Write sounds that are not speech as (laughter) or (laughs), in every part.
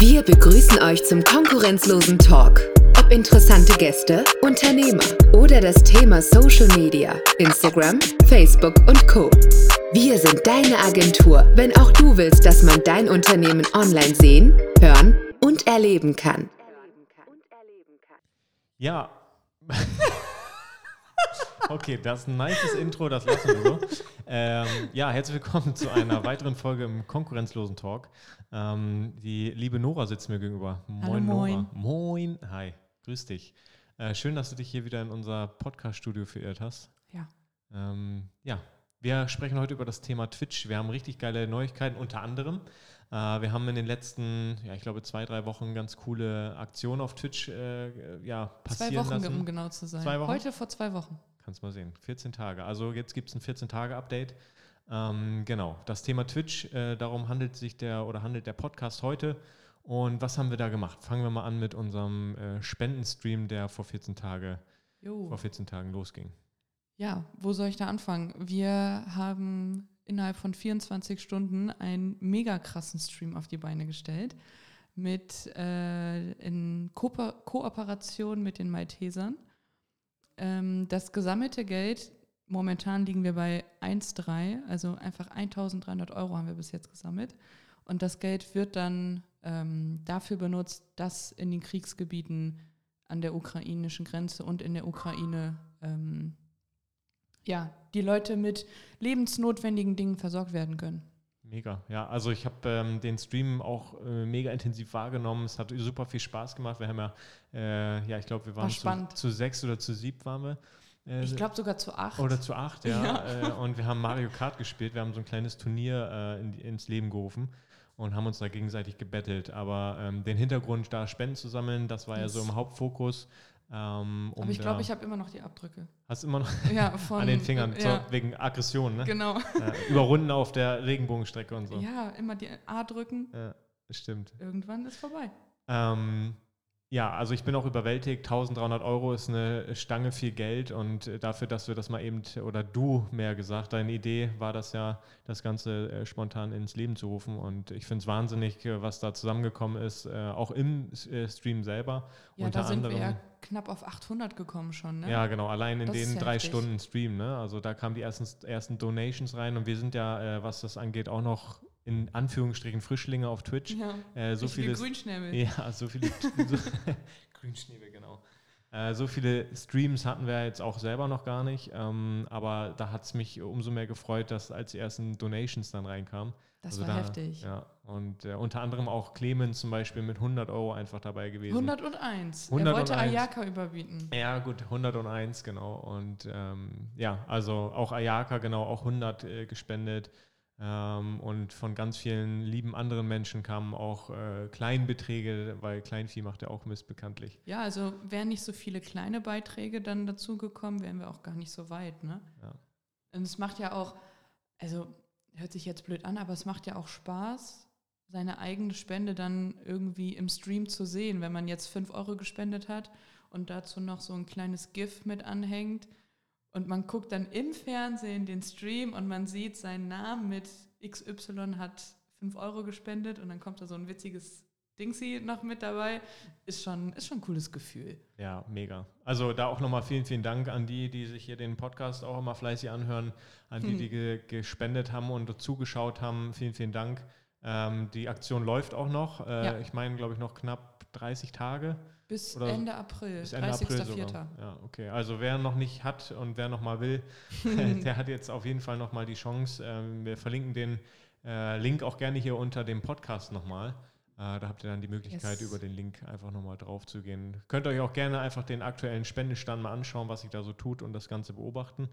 Wir begrüßen euch zum konkurrenzlosen Talk. Ob interessante Gäste, Unternehmer oder das Thema Social Media, Instagram, Facebook und Co. Wir sind deine Agentur, wenn auch du willst, dass man dein Unternehmen online sehen, hören und erleben kann. Ja. (laughs) Okay, das ist ein nices Intro, das lassen wir so. Ähm, ja, herzlich willkommen zu einer weiteren Folge im konkurrenzlosen Talk. Ähm, die liebe Nora sitzt mir gegenüber. Moin, Hallo, moin. Nora. Moin. Hi, grüß dich. Äh, schön, dass du dich hier wieder in unser Podcast-Studio verirrt hast. Ja. Ähm, ja, wir sprechen heute über das Thema Twitch. Wir haben richtig geile Neuigkeiten, unter anderem. Äh, wir haben in den letzten, ja, ich glaube, zwei, drei Wochen ganz coole Aktionen auf Twitch äh, ja, passieren Zwei Wochen, lassen. um genau zu sein. Zwei Wochen? Heute vor zwei Wochen. Kannst mal sehen. 14 Tage. Also jetzt gibt es ein 14-Tage-Update. Ähm, genau. Das Thema Twitch, äh, darum handelt sich der oder handelt der Podcast heute. Und was haben wir da gemacht? Fangen wir mal an mit unserem äh, Spendenstream, der vor 14 Tage, Jo. vor 14 Tagen losging. Ja, wo soll ich da anfangen? Wir haben innerhalb von 24 Stunden einen mega krassen Stream auf die Beine gestellt. Mit äh, in Kooper Kooperation mit den Maltesern. Ähm, das gesammelte Geld, momentan liegen wir bei 1,3, also einfach 1300 Euro haben wir bis jetzt gesammelt. Und das Geld wird dann ähm, dafür benutzt, dass in den Kriegsgebieten an der ukrainischen Grenze und in der Ukraine ähm, ja, die Leute mit lebensnotwendigen Dingen versorgt werden können. Mega, ja. Also ich habe ähm, den Stream auch äh, mega intensiv wahrgenommen. Es hat super viel Spaß gemacht. Wir haben ja, äh, ja, ich glaube, wir waren zu, zu sechs oder zu sieb waren wir. Äh, Ich glaube sogar zu acht. Oder zu acht, ja. (laughs) Ja. Äh, und wir haben Mario Kart gespielt. Wir haben so ein kleines Turnier äh, in, ins Leben gerufen und haben uns da gegenseitig gebettelt. Aber ähm, den Hintergrund, da Spenden zu sammeln, das war ja so im Hauptfokus. Ähm, um Aber ich glaube, ich habe immer noch die Abdrücke. Hast immer noch Ja, (laughs) von, an den Fingern, Ja, so, wegen Aggression, ne? genau. Äh, überrunden auf der Regenbogenstrecke und so. Ja, immer die A drücken. Ja, stimmt. Irgendwann ist vorbei. Ähm, ja, also ich bin auch überwältigt. 1300 Euro ist eine Stange viel Geld und äh, dafür, dass wir das mal eben, oder du mehr gesagt, deine Idee war das ja, das Ganze äh, spontan ins Leben zu rufen und ich finde es wahnsinnig, äh, was da zusammengekommen ist, auch im Stream selber. Ja, Unter da sind anderem, wir ja knapp auf 800 gekommen schon. Ne? ja, genau, allein in Das den drei. Stunden Stream, ne? Also da kamen die ersten, ersten Donations rein und wir sind ja, was das angeht, auch noch in Anführungsstrichen Frischlinge auf Twitch. ja. Äh, so viele Grünschnäbel. ja, so viele. (laughs) so, (laughs) Grünschnäbel, genau. Äh, so viele Streams hatten wir jetzt auch selber noch gar nicht. Ähm, aber da hat es mich umso mehr gefreut, dass als die ersten Donations dann reinkamen. Das Also war da, heftig. Ja, und äh, unter anderem auch Clemens zum Beispiel mit 100 Euro einfach dabei gewesen. 101. er 101. wollte Ayaka überbieten. Ja, gut, 101, genau. Und ähm, ja, also auch Ayaka, genau, auch 100 äh, gespendet. Ähm, und von ganz vielen lieben anderen Menschen kamen auch äh, Kleinbeträge, weil Kleinvieh macht ja auch Mist bekanntlich. Ja, also wären nicht so viele kleine Beiträge dann dazugekommen, wären wir auch gar nicht so weit. Ne? Ja. Und es macht ja auch, also hört sich jetzt blöd an, aber es macht ja auch Spaß, seine eigene Spende dann irgendwie im Stream zu sehen, wenn man jetzt 5 Euro gespendet hat und dazu noch so ein kleines GIF mit anhängt und man guckt dann im Fernsehen den Stream und man sieht seinen Namen mit XY hat 5 Euro gespendet und dann kommt da so ein witziges Dingsy noch mit dabei, ist schon, ist schon ein cooles Gefühl. Ja, mega. Also da auch nochmal vielen, vielen Dank an die, die sich hier den Podcast auch immer fleißig anhören, an die, die (laughs) ge gespendet haben und zugeschaut haben. Vielen, vielen Dank. Ähm, die Aktion läuft auch noch. Äh, Ja. Ich meine, glaube ich, noch knapp 30 Tage. Bis Oder Ende April, Bis Ende April 30.04. sogar. Ja, okay. Also wer noch nicht hat und wer noch mal will, (laughs) (laughs) der hat jetzt auf jeden Fall noch mal die Chance. Ähm, wir verlinken den äh, Link auch gerne hier unter dem Podcast nochmal. Äh, da habt ihr dann die Möglichkeit, Yes. über den Link einfach nochmal drauf zu gehen. Könnt euch auch gerne einfach den aktuellen Spendestand mal anschauen, was sich da so tut und das Ganze beobachten.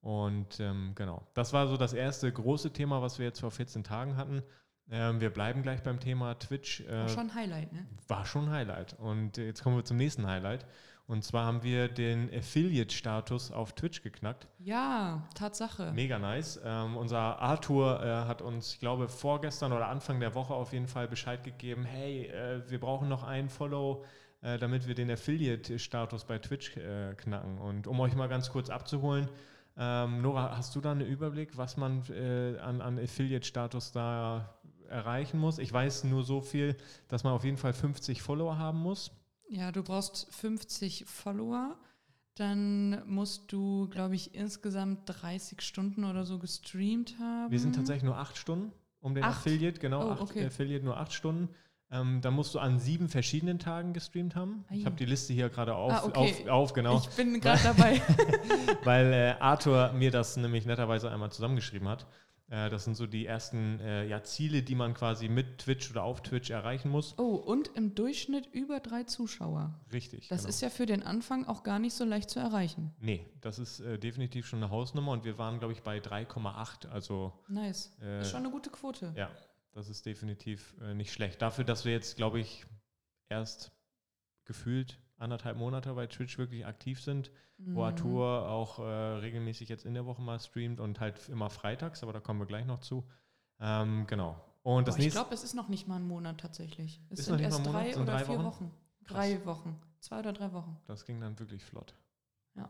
Und ähm, genau, das war so das erste große Thema, was wir jetzt vor 14 Tagen hatten. Ähm, wir bleiben gleich beim Thema Twitch. War Äh, schon ein Highlight, ne? war schon ein Highlight. Und jetzt kommen wir zum nächsten Highlight. Und zwar haben wir den Affiliate-Status auf Twitch geknackt. Ja, Tatsache. Mega nice. Ähm, unser Arthur äh, hat uns, ich glaube, vorgestern oder Anfang der Woche auf jeden Fall Bescheid gegeben, hey, äh, wir brauchen noch einen Follow, äh, damit wir den Affiliate-Status bei Twitch äh, knacken. Und um euch mal ganz kurz abzuholen, ähm, Nora, hast du da einen Überblick, was man äh, an, an Affiliate-Status da erreichen muss. Ich weiß nur so viel, dass man auf jeden Fall 50 Follower haben muss. Ja, du brauchst 50 Follower. Dann musst du, glaube ich, insgesamt 30 Stunden oder so gestreamt haben. Wir sind tatsächlich nur acht Stunden um den Acht? Affiliate, genau, Oh, acht, okay. Affiliate nur acht Stunden. Ähm, da musst du an sieben verschiedenen Tagen gestreamt haben. Ich habe die Liste hier gerade auf, Ah, okay. auf, auf, genau, Ich bin gerade dabei. (laughs) weil äh, Arthur mir das nämlich netterweise einmal zusammengeschrieben hat. Äh, das sind so die ersten äh, ja, Ziele, die man quasi mit Twitch oder auf Twitch erreichen muss. Oh, und im Durchschnitt über drei Zuschauer. Richtig. Das genau. ist ja für den Anfang auch gar nicht so leicht zu erreichen. Nee, das ist äh, definitiv schon eine Hausnummer und wir waren, glaube ich, bei 3,8. Also Nice. äh, ist schon eine gute Quote. ja, das ist definitiv äh, nicht schlecht. Dafür, dass wir jetzt, glaube ich, erst gefühlt anderthalb Monate bei Twitch wirklich aktiv sind, wo Mhm. Arthur auch äh, regelmäßig jetzt in der Woche mal streamt und halt immer freitags, aber da kommen wir gleich noch zu. Ähm, genau. Und das Boah, ich nächste. glaube, es ist noch nicht mal ein Monat tatsächlich. Es Ist sind erst Monat? drei Sind oder drei vier Wochen? Wochen. Drei Wochen. Zwei oder drei Wochen. Das ging dann wirklich flott. Ja.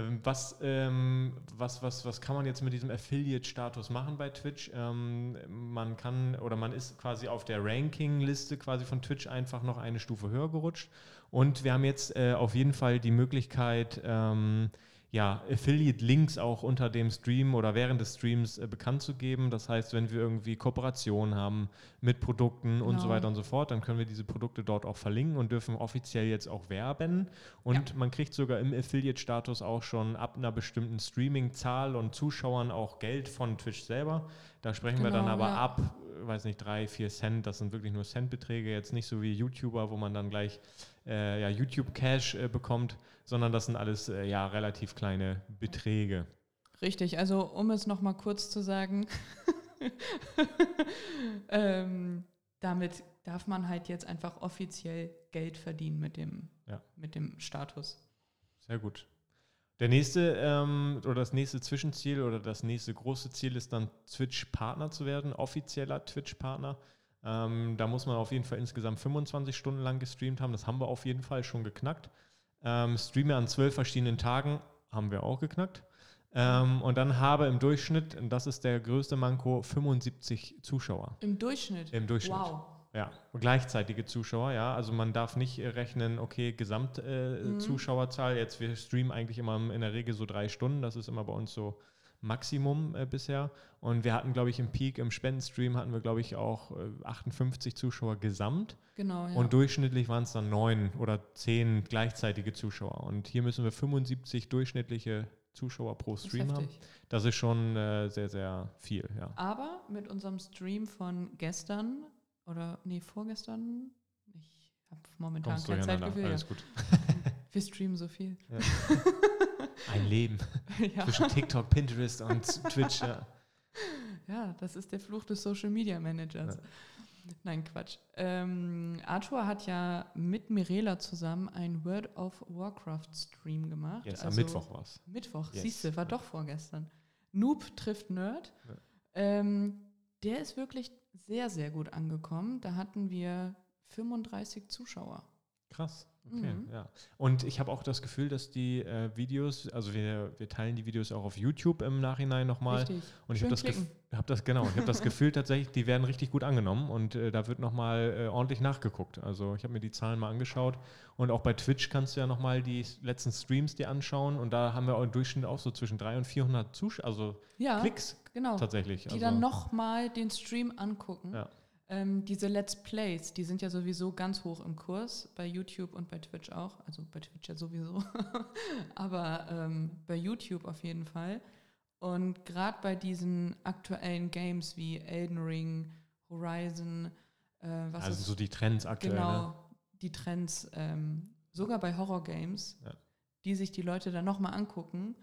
Ähm, Was, ähm, was, was, was kann man jetzt mit diesem Affiliate-Status machen bei Twitch? Ähm, man kann oder man ist quasi auf der Ranking-Liste quasi von Twitch einfach noch eine Stufe höher gerutscht. Und wir haben jetzt äh, auf jeden Fall die Möglichkeit, ähm, ja, Affiliate-Links auch unter dem Stream oder während des Streams äh, bekannt zu geben. Das heißt, wenn wir irgendwie Kooperationen haben mit Produkten und so Genau. weiter und so fort, dann können wir diese Produkte dort auch verlinken und dürfen offiziell jetzt auch werben. Und man kriegt sogar im Affiliate-Status auch schon ab einer bestimmten Streaming-Zahl und Zuschauern auch Geld von Twitch selber. Da sprechen wir dann Genau, aber ja. ab, weiß nicht, drei, vier Cent. Das sind wirklich nur Centbeträge, jetzt nicht so wie YouTuber, wo man dann gleich äh, ja, YouTube-Cash äh, bekommt, sondern das sind alles äh, ja relativ kleine Beträge. Richtig, also um es nochmal kurz zu sagen, (laughs) ähm, damit darf man halt jetzt einfach offiziell Geld verdienen mit dem, Ja. mit dem Status. Sehr gut. Der nächste ähm, oder das nächste Zwischenziel oder das nächste große Ziel ist dann Twitch-Partner zu werden, offizieller Twitch-Partner. Ähm, da muss man auf jeden Fall insgesamt 25 Stunden lang gestreamt haben. Das haben wir auf jeden Fall schon geknackt. Ähm, Streame an zwölf verschiedenen Tagen haben wir auch geknackt. Ähm, und dann habe im Durchschnitt, und das ist der größte Manko, 75 Zuschauer. Im Durchschnitt. Im Durchschnitt. Wow. Ja, gleichzeitige Zuschauer, ja. Also man darf nicht äh, rechnen, okay, Gesamtzuschauerzahl. Äh, Mhm. Jetzt, wir streamen eigentlich immer in der Regel so drei Stunden. Das ist immer bei uns so Maximum äh, bisher. Und wir hatten, glaube ich, im Peak, im Spendenstream hatten wir, glaube ich, auch äh, 58 Zuschauer gesamt. Genau, ja. Und durchschnittlich waren es dann neun oder zehn gleichzeitige Zuschauer. Und hier müssen wir 75 durchschnittliche Zuschauer pro Das Stream haben. Das ist schon äh, sehr, sehr viel, ja. Aber mit unserem Stream von gestern oder nee, vorgestern, ich habe momentan Kommst kein. Zeitgefühl. Ja. Alles gut. (laughs) Wir streamen so viel. (laughs) Ein Leben. (laughs) ja. Zwischen TikTok, Pinterest und Twitch, ja. ja, das ist der Fluch des Social Media Managers. Nein, Quatsch. Ähm, Arthur hat ja mit Mirela zusammen ein World of Warcraft Stream gemacht. Jetzt Also am Mittwoch war's. Mittwoch, Yes. siehst du, war doch vorgestern. Noob trifft Nerd. Ja. Ähm, der ist wirklich sehr, sehr gut angekommen. Da hatten wir 35 Zuschauer. Krass. Okay, Mhm. ja. Und ich habe auch das Gefühl, dass die äh, Videos, also wir, wir teilen die Videos auch auf YouTube im Nachhinein nochmal. Richtig. Und ich habe das, hab das, genau, ich habe das (laughs) Gefühl tatsächlich, die werden richtig gut angenommen und äh, da wird nochmal äh, ordentlich nachgeguckt. Also ich habe mir die Zahlen mal angeschaut und auch bei Twitch kannst du ja nochmal die letzten Streams dir anschauen und da haben wir auch im Durchschnitt auch so zwischen 300 und 400 Zuschauer, also Ja, Klicks genau. tatsächlich. Die also, dann nochmal den Stream angucken. Ja. Ähm, diese Let's Plays, die sind ja sowieso ganz hoch im Kurs, bei YouTube und bei Twitch auch. Also bei Twitch ja sowieso, (laughs) aber ähm, bei YouTube auf jeden Fall. Und gerade bei diesen aktuellen Games wie Elden Ring, Horizon, äh, was also ist so die Trends aktuell. genau Ne? die Trends, ähm, sogar bei Horror-Games, Ja. die sich die Leute dann nochmal angucken.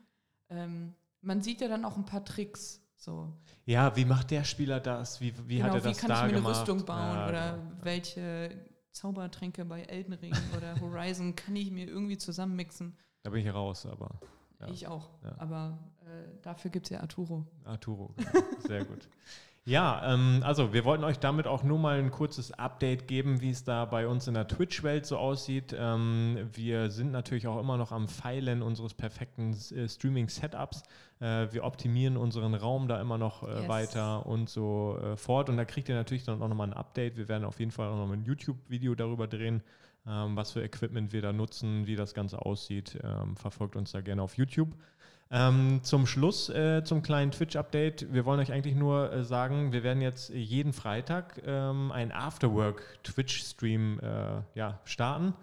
Ähm, man sieht ja dann auch ein paar Tricks. So, Ja, wie macht der Spieler das? Wie, wie hat genau, er das wie kann da ich mir eine gemacht? Rüstung bauen Ja, oder genau. welche Zaubertränke bei Elden Ring (laughs) oder Horizon kann ich mir irgendwie zusammenmixen. Da bin ich raus, aber Ja. Ich auch. Ja. Aber äh, dafür gibt es ja Arturo. Arturo, genau. (laughs) sehr gut. Ja, ähm, also wir wollten euch damit auch nur mal ein kurzes Update geben, wie es da bei uns in der Twitch-Welt so aussieht. Ähm, wir sind natürlich auch immer noch am Feilen unseres perfekten äh, Streaming-Setups. Äh, wir optimieren unseren Raum da immer noch äh, Yes. weiter und so äh, fort. Und da kriegt ihr natürlich dann auch nochmal ein Update. Wir werden auf jeden Fall auch noch ein YouTube-Video darüber drehen, ähm, was für Equipment wir da nutzen, wie das Ganze aussieht. Ähm, verfolgt uns da gerne auf YouTube. Ähm, zum Schluss, äh, zum kleinen Twitch-Update. Wir wollen euch eigentlich nur äh, sagen, wir werden jetzt jeden Freitag ähm, einen Afterwork-Twitch-Stream äh, ja, starten.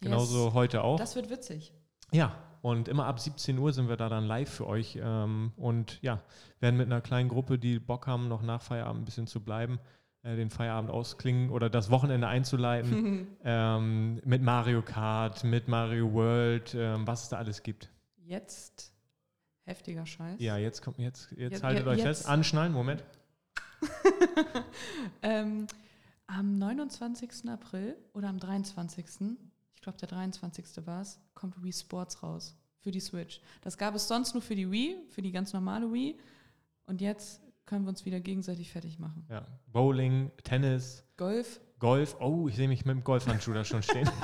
Genauso Yes. heute auch. Das wird witzig. Ja, und immer ab 17 Uhr sind wir da dann live für euch. Ähm, und ja, werden mit einer kleinen Gruppe, die Bock haben, noch nach Feierabend ein bisschen zu bleiben, äh, den Feierabend ausklingen oder das Wochenende einzuleiten. (laughs) ähm, mit Mario Kart, mit Mario World, ähm, was es da alles gibt. Jetzt heftiger Scheiß. Ja, jetzt kommt jetzt, jetzt Jetzt- haltet ja, euch jetzt. fest. Anschnallen, Moment. (laughs) ähm, am 29. April oder am 23. Ich glaube, der 23. war es, kommt Wii Sports raus für die Switch. Das gab es sonst nur für die Wii, für die ganz normale Wii. Und jetzt können wir uns wieder gegenseitig fertig machen. Ja. Bowling, Tennis, Golf. Golf. Oh, ich sehe mich mit dem Golfhandschuh da schon stehen. (laughs)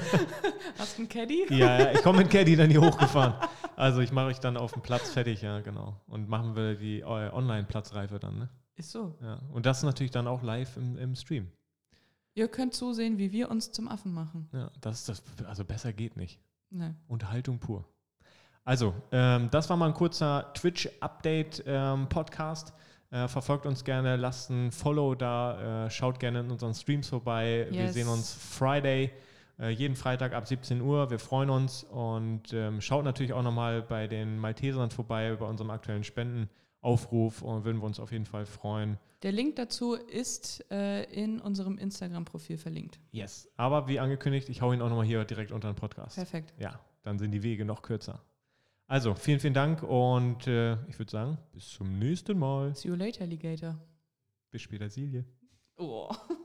(laughs) Hast du einen Caddy? ja, ja, ich komme mit Caddy dann hier hochgefahren. Also ich mache euch dann auf dem Platz fertig, ja, genau. Und machen wir die äh, Online-Platzreife dann, ne? Ist so. Ja. Und das natürlich dann auch live im, im Stream. Ihr könnt zusehen, wie wir uns zum Affen machen. Ja, das ist das, also besser geht nicht. Ne. Unterhaltung pur. Also, ähm, das war mal ein kurzer Twitch-Update-Podcast. äh, verfolgt uns gerne, lasst ein Follow da, äh, schaut gerne in unseren Streams vorbei. Wir Yes. sehen uns Friday, äh, jeden Freitag ab 17 Uhr. Wir freuen uns und ähm, schaut natürlich auch nochmal bei den Maltesern vorbei, bei unserem aktuellen Spendenaufruf und würden wir uns auf jeden Fall freuen. Der Link dazu ist äh, in unserem Instagram-Profil verlinkt. Yes. Aber wie angekündigt, ich hau ihn auch nochmal hier direkt unter den Podcast. Perfekt. Ja, dann sind die Wege noch kürzer. Also, vielen, vielen Dank und äh, ich würde sagen, bis zum nächsten Mal. See you later, Alligator. Bis später, Silje. Oh. (laughs)